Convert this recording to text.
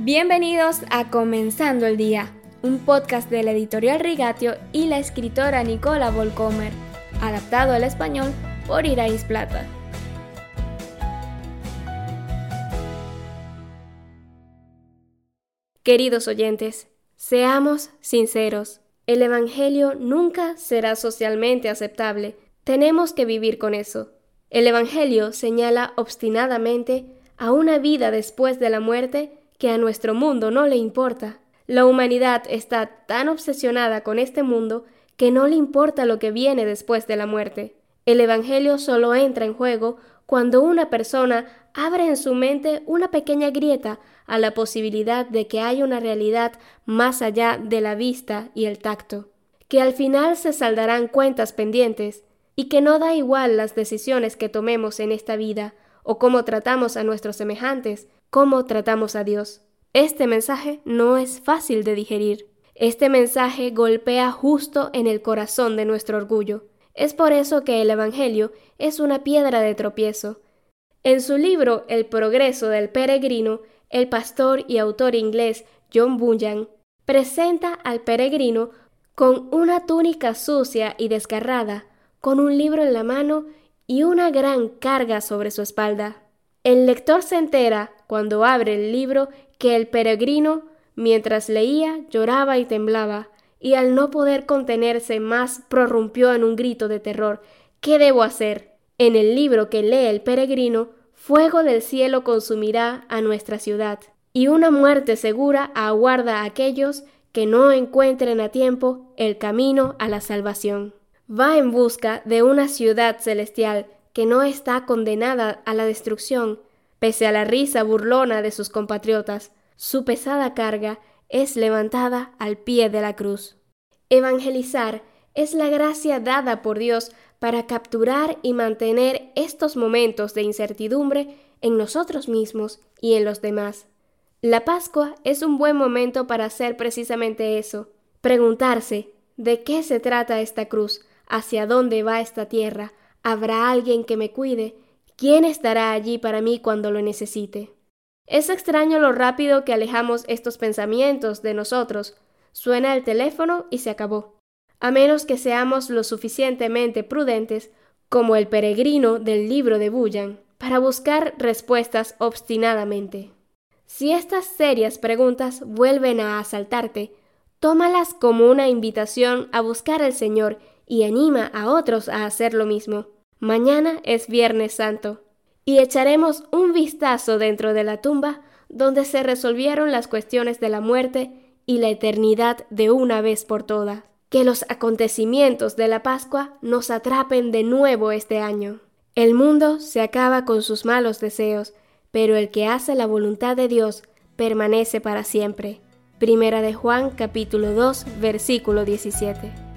Bienvenidos a Comenzando el Día, un podcast de la editorial Rigatio y la escritora Nicola Volcomer, adaptado al español por Irais Plata. Queridos oyentes, seamos sinceros. El Evangelio nunca será socialmente aceptable. Tenemos que vivir con eso. El Evangelio señala obstinadamente a una vida después de la muerte que a nuestro mundo no le importa. La humanidad está tan obsesionada con este mundo que no le importa lo que viene después de la muerte. El Evangelio solo entra en juego cuando una persona abre en su mente una pequeña grieta a la posibilidad de que haya una realidad más allá de la vista y el tacto, que al final se saldarán cuentas pendientes y que no da igual las decisiones que tomemos en esta vida o cómo tratamos a nuestros semejantes, cómo tratamos a Dios. Este mensaje no es fácil de digerir. Este mensaje golpea justo en el corazón de nuestro orgullo. Es por eso que el Evangelio es una piedra de tropiezo. En su libro El progreso del peregrino, el pastor y autor inglés John Bunyan presenta al peregrino con una túnica sucia y desgarrada, con un libro en la mano y una gran carga sobre su espalda. El lector se entera, cuando abre el libro, que el peregrino, mientras leía, lloraba y temblaba, y al no poder contenerse más prorrumpió en un grito de terror. ¿Qué debo hacer? En el libro que lee el peregrino, fuego del cielo consumirá a nuestra ciudad, y una muerte segura aguarda a aquellos que no encuentren a tiempo el camino a la salvación. Va en busca de una ciudad celestial que no está condenada a la destrucción, pese a la risa burlona de sus compatriotas, su pesada carga es levantada al pie de la cruz. Evangelizar es la gracia dada por Dios para capturar y mantener estos momentos de incertidumbre en nosotros mismos y en los demás. La Pascua es un buen momento para hacer precisamente eso, preguntarse ¿de qué se trata esta cruz? ¿Hacia dónde va esta tierra? ¿Habrá alguien que me cuide? ¿Quién estará allí para mí cuando lo necesite? Es extraño lo rápido que alejamos estos pensamientos de nosotros. Suena el teléfono y se acabó. A menos que seamos lo suficientemente prudentes, como el peregrino del libro de Bullan, para buscar respuestas obstinadamente. Si estas serias preguntas vuelven a asaltarte, tómalas como una invitación a buscar al Señor y anima a otros a hacer lo mismo. Mañana es Viernes Santo y echaremos un vistazo dentro de la tumba donde se resolvieron las cuestiones de la muerte y la eternidad de una vez por todas. Que los acontecimientos de la Pascua nos atrapen de nuevo este año. El mundo se acaba con sus malos deseos, pero el que hace la voluntad de Dios permanece para siempre. Primera de Juan capítulo 2 versículo 17.